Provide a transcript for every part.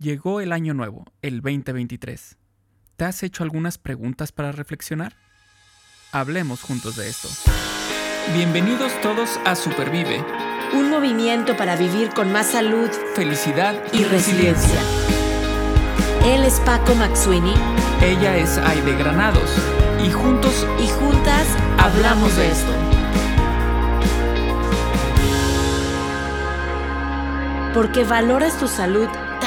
Llegó el año nuevo, el 2023. ¿Te has hecho algunas preguntas para reflexionar? Hablemos juntos de esto. Bienvenidos todos a Supervive. Un movimiento para vivir con más salud, Felicidad y resiliencia. Él es Paco Maxuini Ella es Aide Granados. Y juntos y juntas hablamos de esto. Porque valoras tu salud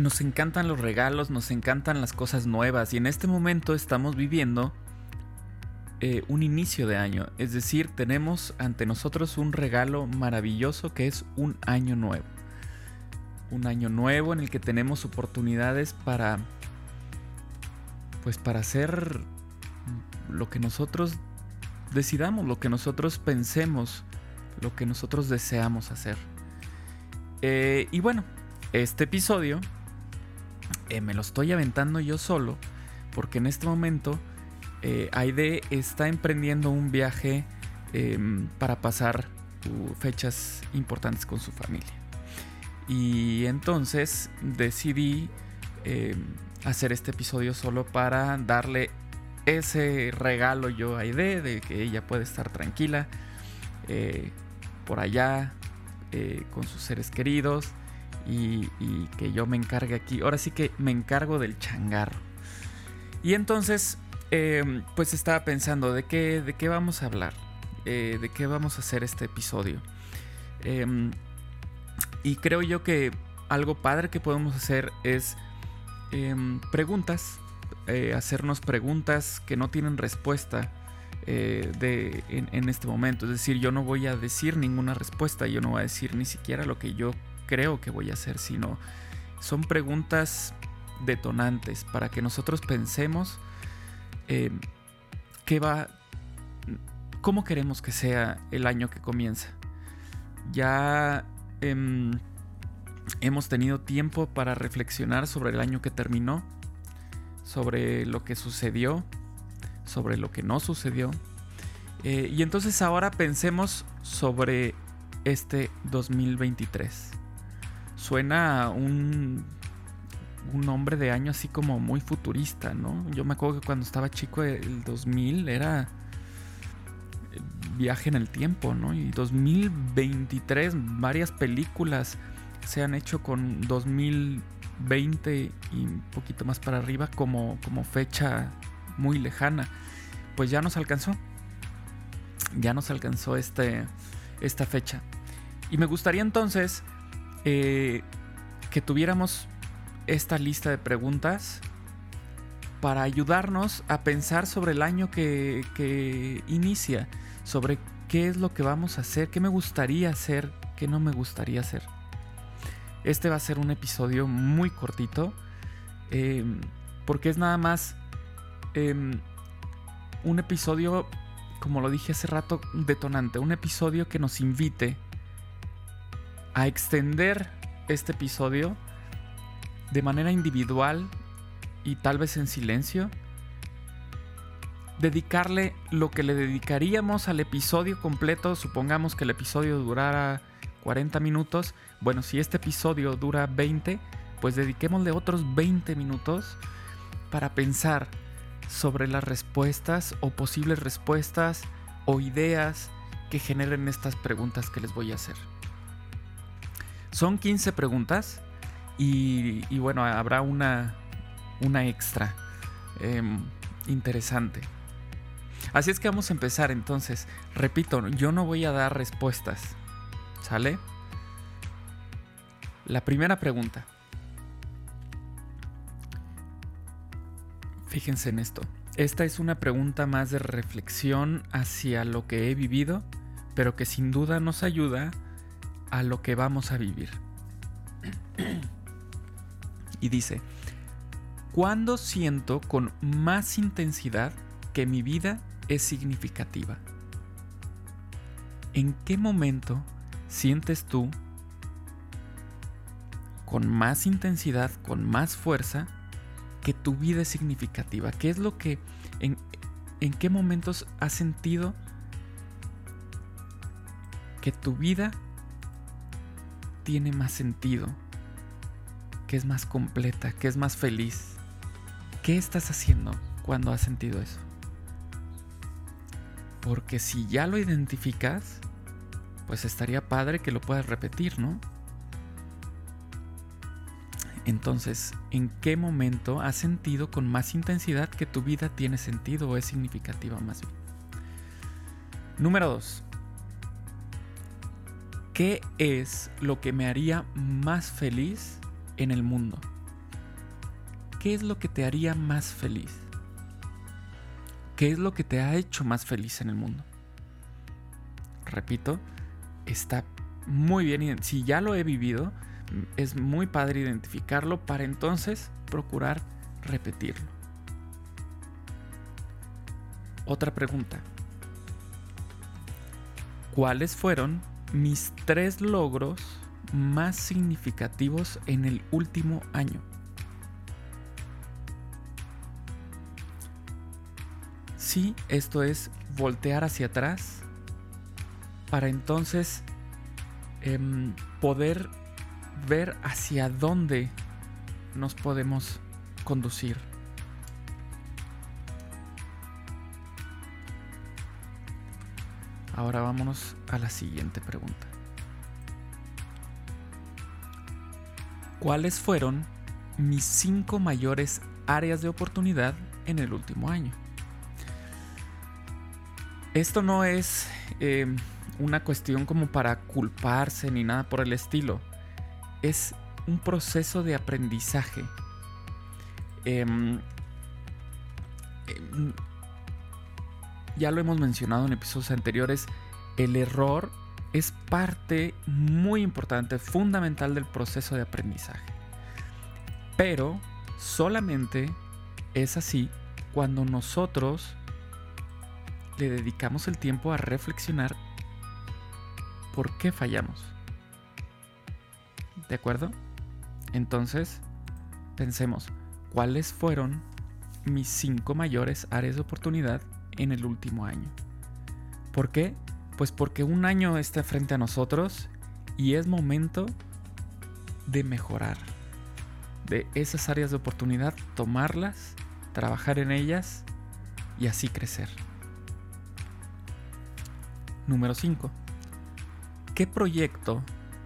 Nos encantan los regalos, nos encantan las cosas nuevas y en este momento estamos viviendo eh, un inicio de año. Es decir, tenemos ante nosotros un regalo maravilloso que es un año nuevo. Un año nuevo en el que tenemos oportunidades para pues para hacer lo que nosotros decidamos, lo que nosotros pensemos, lo que nosotros deseamos hacer. Eh, y bueno, este episodio eh, me lo estoy aventando yo solo porque en este momento eh, Aide está emprendiendo un viaje em, para pasar fechas importantes con su familia. Y entonces decidí em, hacer este episodio solo para darle ese regalo yo a Aide de que ella puede estar tranquila eh, por allá eh, con sus seres queridos y, que yo me encargue aquí. Ahora sí que me encargo del changarro. Y entonces, eh, pues estaba pensando de qué, de qué vamos a hablar, eh, de qué vamos a hacer este episodio. Eh, y creo yo que algo padre que podemos hacer es em, preguntas, eh, hacernos preguntas que no tienen respuesta. eh, de, en, en este momento, es decir, yo no voy a decir ninguna respuesta, yo no voy a decir ni siquiera lo que yo creo que voy a hacer, sino son preguntas detonantes para que nosotros pensemos eh, qué va, cómo queremos que sea el año que comienza. Ya em, hemos tenido tiempo para reflexionar sobre el año que terminó, sobre lo que sucedió, sobre lo que no sucedió. Eh, y entonces ahora pensemos sobre este 2023 suena un, un nombre de año así como muy futurista, ¿no? Yo me acuerdo que cuando estaba chico el 2000 era viaje en el tiempo, ¿no? Y 2023, varias películas se han hecho con 2020 y un poquito más para arriba como, como fecha muy lejana. Pues ya nos alcanzó. Ya nos alcanzó este, esta fecha. Y me gustaría entonces eh, que tuviéramos esta lista de preguntas para ayudarnos a pensar sobre el año que, inicia, sobre qué es lo que vamos a hacer, qué me gustaría hacer, qué no me gustaría hacer. Este va a ser un episodio muy cortito, eh, porque es nada más eh, un episodio, como lo dije hace rato, detonante, un episodio que nos invite a extender este episodio de manera individual y tal vez en silencio. Dedicarle lo que le dedicaríamos al episodio completo. Supongamos que el episodio durara 40 minutos. Bueno, si este episodio dura 20, pues dediquémosle otros 20 minutos para pensar sobre las respuestas o posibles respuestas o ideas que generen estas preguntas que les voy a hacer. Son 15 preguntas y, bueno, habrá una, una extra eh, interesante. Así es que vamos a empezar entonces. Repito, yo no voy a dar respuestas. ¿Sale? La primera pregunta. Fíjense en esto. Esta es una pregunta más de reflexión hacia lo que he vivido, pero que sin duda nos ayuda a lo que vamos a vivir. y dice, ¿cuándo siento con más intensidad que mi vida es significativa. ¿En qué momento sientes tú con más intensidad, con más fuerza, que tu vida es significativa? ¿Qué es lo que, en, en qué momentos has sentido que tu vida tiene más sentido, que es más completa, que es más feliz? ¿Qué estás haciendo cuando has sentido eso? Porque si ya lo identificas, pues estaría padre que lo puedas repetir, ¿no? Entonces, ¿en qué momento has sentido con más intensidad que tu vida tiene sentido o es significativa más bien? Número 2. ¿Qué es lo que me haría más feliz en el mundo? ¿Qué es lo que te haría más feliz? ¿Qué es lo que te ha hecho más feliz en el mundo? Repito, está muy bien. Si ya lo he vivido, es muy padre identificarlo para entonces procurar repetirlo. Otra pregunta. ¿Cuáles fueron mis tres logros más significativos en el último año? Sí, esto es voltear hacia atrás para entonces em, poder ver hacia dónde nos podemos conducir. Ahora vámonos a la siguiente pregunta. ¿Cuáles fueron mis cinco mayores áreas de oportunidad en el último año? Esto no es em, una cuestión como para culparse ni nada por el estilo. Es un proceso de aprendizaje. Em, em, ya lo hemos mencionado en episodios anteriores, el error es parte muy importante, fundamental del proceso de aprendizaje. Pero solamente es así cuando nosotros le dedicamos el tiempo a reflexionar por qué fallamos. ¿De acuerdo? Entonces, pensemos, ¿cuáles fueron mis cinco mayores áreas de oportunidad en el último año? ¿Por qué? Pues porque un año está frente a nosotros y es momento de mejorar. De esas áreas de oportunidad, tomarlas, trabajar en ellas y así crecer. Número 5. ¿Qué proyecto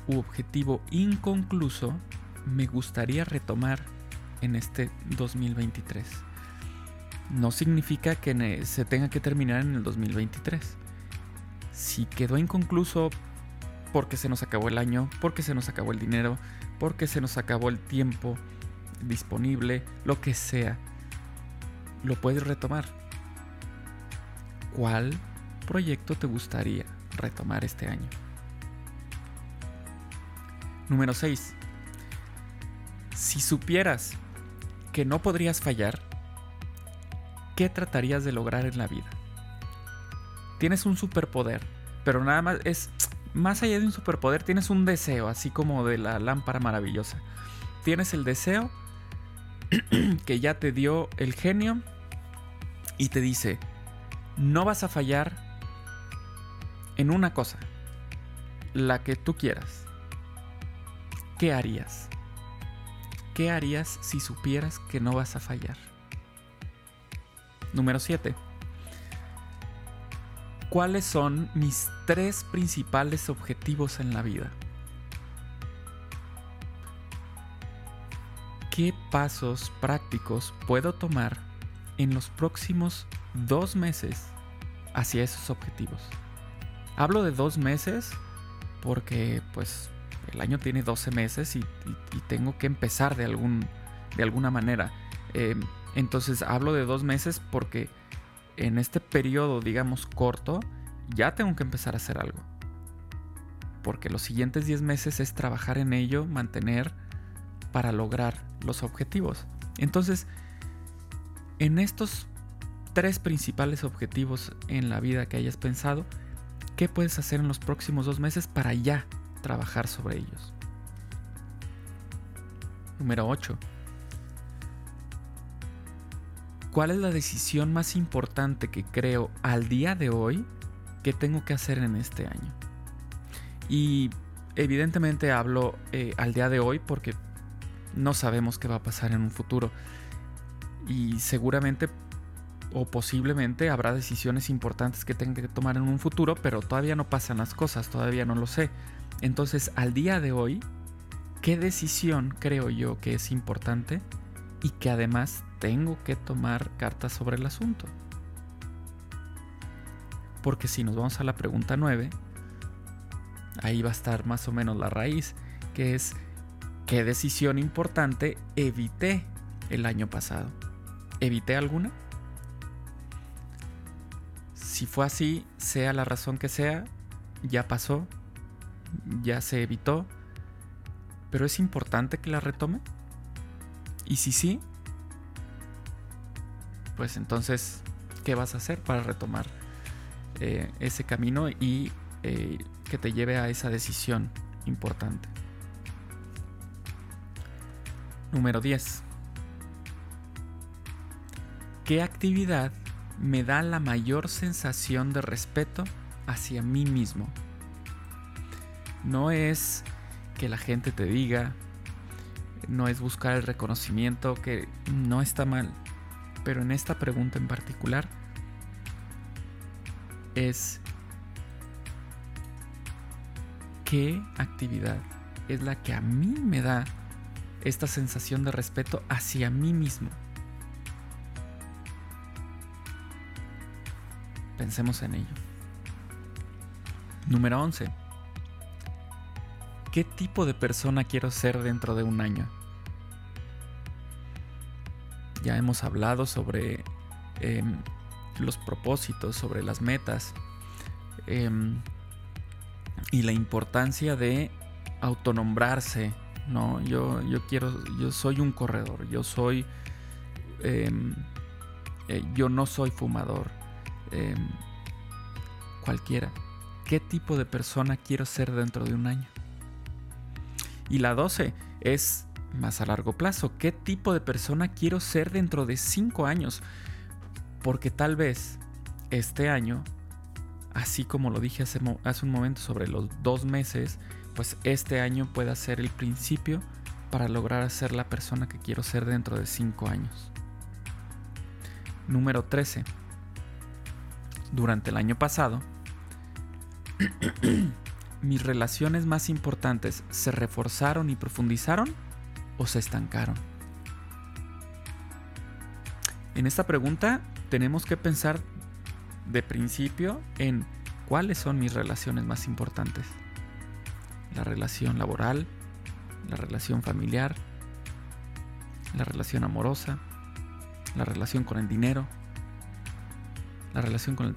u objetivo inconcluso me gustaría retomar en este 2023? No significa que se tenga que terminar en el 2023. Si quedó inconcluso porque se nos acabó el año, porque se nos acabó el dinero, porque se nos acabó el tiempo disponible, lo que sea, lo puedes retomar. ¿Cuál proyecto te gustaría retomar este año? Número 6. Si supieras que no podrías fallar, ¿qué tratarías de lograr en la vida? Tienes un superpoder, pero nada más es más allá de un superpoder, tienes un deseo, así como de la lámpara maravillosa. Tienes el deseo que ya te dio el genio y te dice, no vas a fallar en una cosa, la que tú quieras. ¿qué harías? ¿Qué harías si supieras que no vas a fallar? Número 7. ¿Cuáles son mis tres principales objetivos en la vida? ¿Qué pasos prácticos puedo tomar en los próximos dos meses hacia esos objetivos? Hablo de dos meses porque pues el año tiene 12 meses y, tengo que empezar de, algún, de alguna manera. Em, entonces hablo de dos meses porque en este periodo, digamos, corto, ya tengo que empezar a hacer algo. Porque los siguientes 10 meses es trabajar en ello, mantener para lograr los objetivos. Entonces, en estos tres principales objetivos en la vida que hayas pensado, ¿qué puedes hacer en los próximos dos meses para ya trabajar sobre ellos? Número 8. ¿Cuál es la decisión más importante que creo al día de hoy que tengo que hacer en este año? Y evidentemente hablo eh, al día de hoy porque no sabemos qué va a pasar en un futuro. Y seguramente o posiblemente habrá decisiones importantes que tenga que tomar en un futuro, pero todavía no pasan las cosas, todavía no lo sé. Entonces, al día de hoy, ¿qué decisión creo yo que es importante y que además tengo que tomar cartas sobre el asunto? Porque si nos vamos a la pregunta 9, ahí va a estar más o menos la raíz, que es ¿qué decisión importante evité el año pasado? ¿Evité alguna? Si fue así, sea la razón que sea, ya pasó, ya se evitó, pero es importante que la retome. Y si sí, pues entonces, ¿qué vas a hacer para retomar eh, ese camino y eh, que te lleve a esa decisión importante? Número 10. ¿Qué actividad me da la mayor sensación de respeto hacia mí mismo? No es que la gente te diga, no es buscar el reconocimiento, que no está mal, pero en esta pregunta en particular es ¿qué actividad es la que a mí me da esta sensación de respeto hacia mí mismo? Pensemos en ello. Número 11. ¿Qué tipo de persona quiero ser dentro de un año? Ya hemos hablado sobre em, los propósitos, sobre las metas em, y la importancia de autonombrarse. No, yo, yo quiero, yo soy un corredor, yo soy, em, eh, yo no soy fumador, cualquiera. ¿Qué tipo de persona quiero ser dentro de un año? Y la 12 es más a largo plazo. ¿Qué tipo de persona quiero ser dentro de 5 años? Porque tal vez este año, así como lo dije hace, un momento sobre los dos meses, pues este año pueda ser el principio para lograr ser la persona que quiero ser dentro de 5 años. Número 13. Durante el año pasado, mis relaciones más importantes se reforzaron y profundizaron o se estancaron? En esta pregunta tenemos que pensar de principio en cuáles son mis relaciones más importantes. La relación laboral, la relación familiar, la relación amorosa, la relación con el dinero, la relación con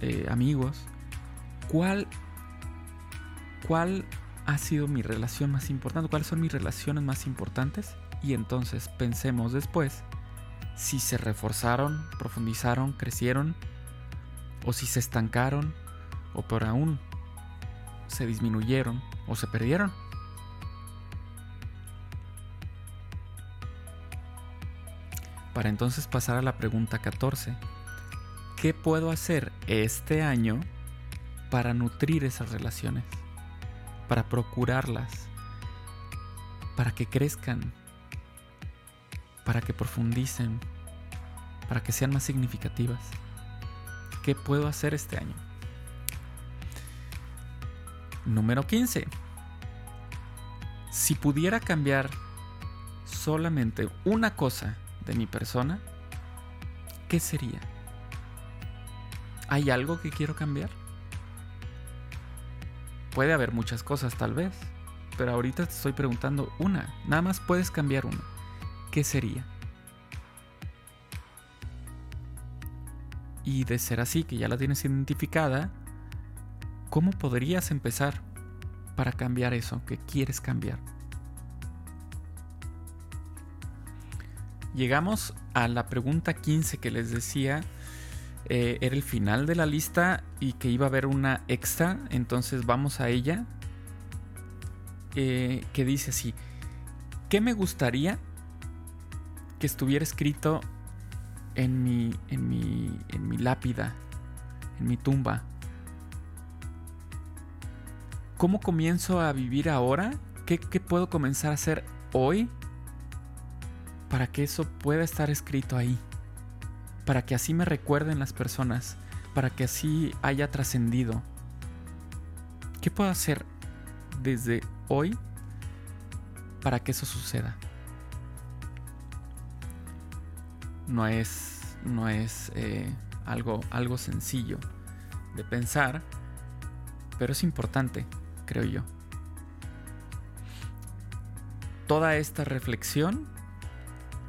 eh, amigos. ¿Cuál cuál ha sido mi relación más importante, cuáles son mis relaciones más importantes y entonces pensemos después si se reforzaron, profundizaron, crecieron o si se estancaron o por aún se disminuyeron o se perdieron. Para entonces pasar a la pregunta 14. ¿Qué puedo hacer este año para nutrir esas relaciones? Para procurarlas, para que crezcan, para que profundicen, para que sean más significativas. ¿Qué puedo hacer este año? Número 15. Si pudiera cambiar solamente una cosa de mi persona, ¿qué sería? ¿Hay algo que quiero cambiar? Puede haber muchas cosas tal vez, pero ahorita te estoy preguntando una. Nada más puedes cambiar una. ¿Qué sería? Y de ser así, que ya la tienes identificada, ¿cómo podrías empezar para cambiar eso que quieres cambiar? llegamos a la pregunta 15 que les decía. Eh, era el final de la lista y que iba a haber una extra. Entonces vamos a ella. Eh, que dice así. ¿Qué me gustaría que estuviera escrito en mi, en mi, en mi lápida, en mi tumba? ¿Cómo comienzo a vivir ahora? ¿Qué, ¿Qué, puedo comenzar a hacer hoy para que eso pueda estar escrito ahí? Para que así me recuerden las personas, para que así haya trascendido. ¿Qué puedo hacer desde hoy para que eso suceda? No es, no es eh, algo, algo sencillo de pensar, pero es importante creo yo. Toda esta reflexión,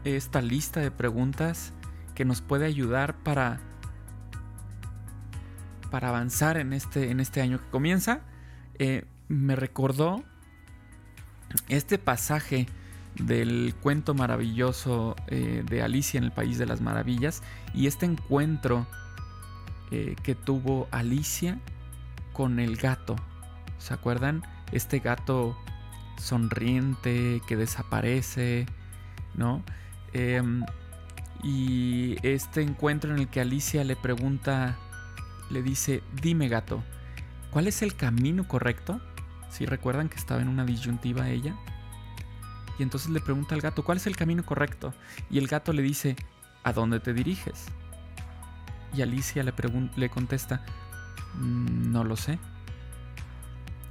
esta lista de preguntas que nos puede ayudar para, para avanzar en este, en este año que comienza, eh, me recordó este pasaje del cuento maravilloso eh, de Alicia en el País de las Maravillas y este encuentro eh, que tuvo Alicia con el gato ¿Se acuerdan? Este gato sonriente que desaparece, ¿no? Em, y este encuentro en el que Alicia le pregunta, le dice, dime gato, ¿cuál es el camino correcto? Si recuerdan que estaba en una disyuntiva ella. Y entonces le pregunta al gato, ¿cuál es el camino correcto? Y el gato le dice, ¿a dónde te diriges? Y Alicia le, le contesta, mm, no lo sé.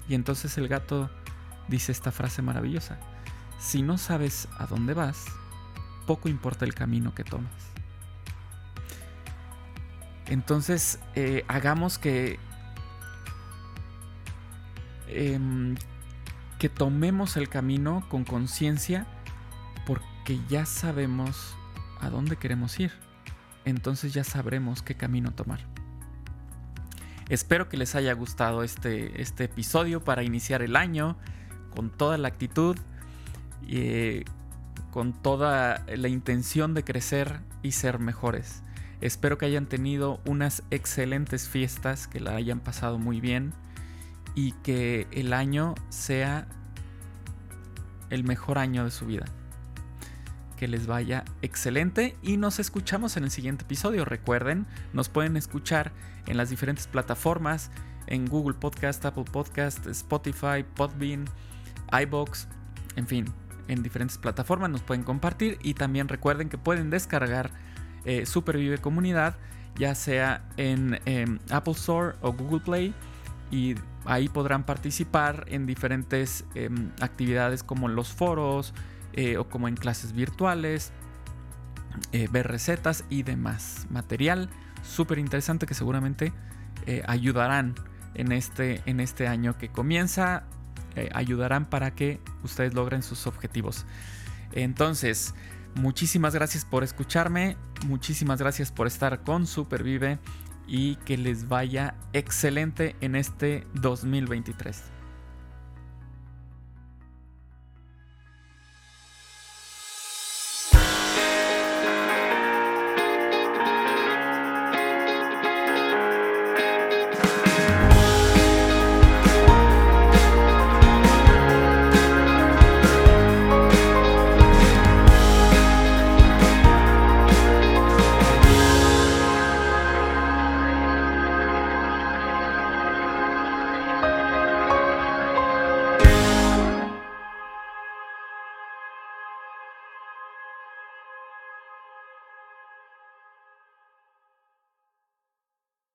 Y entonces el gato dice esta frase maravillosa. Si no sabes a dónde vas, poco importa el camino que tomas. Entonces, eh, hagamos que, em, que tomemos el camino con conciencia porque ya sabemos a dónde queremos ir. Entonces ya sabremos qué camino tomar. Espero que les haya gustado este, este episodio para iniciar el año con toda la actitud, eh, con toda la intención de crecer y ser mejores. Espero que hayan tenido unas excelentes fiestas, que la hayan pasado muy bien y que el año sea el mejor año de su vida que les vaya excelente y nos escuchamos en el siguiente episodio. Recuerden, nos pueden escuchar en las diferentes plataformas, en Google Podcast, Apple Podcast, Spotify, Podbean, iBox, en fin, en diferentes plataformas nos pueden compartir y también recuerden que pueden descargar eh, Supervive Comunidad ya sea en Apple Store o Google Play y ahí podrán participar en diferentes em, actividades como los foros, eh, o como en clases virtuales, eh, ver recetas y demás. Material súper interesante que seguramente ayudarán en este, en este año que comienza, ayudarán para que ustedes logren sus objetivos. Entonces, muchísimas gracias por escucharme, muchísimas gracias por estar con Supervive y que les vaya excelente en este 2023.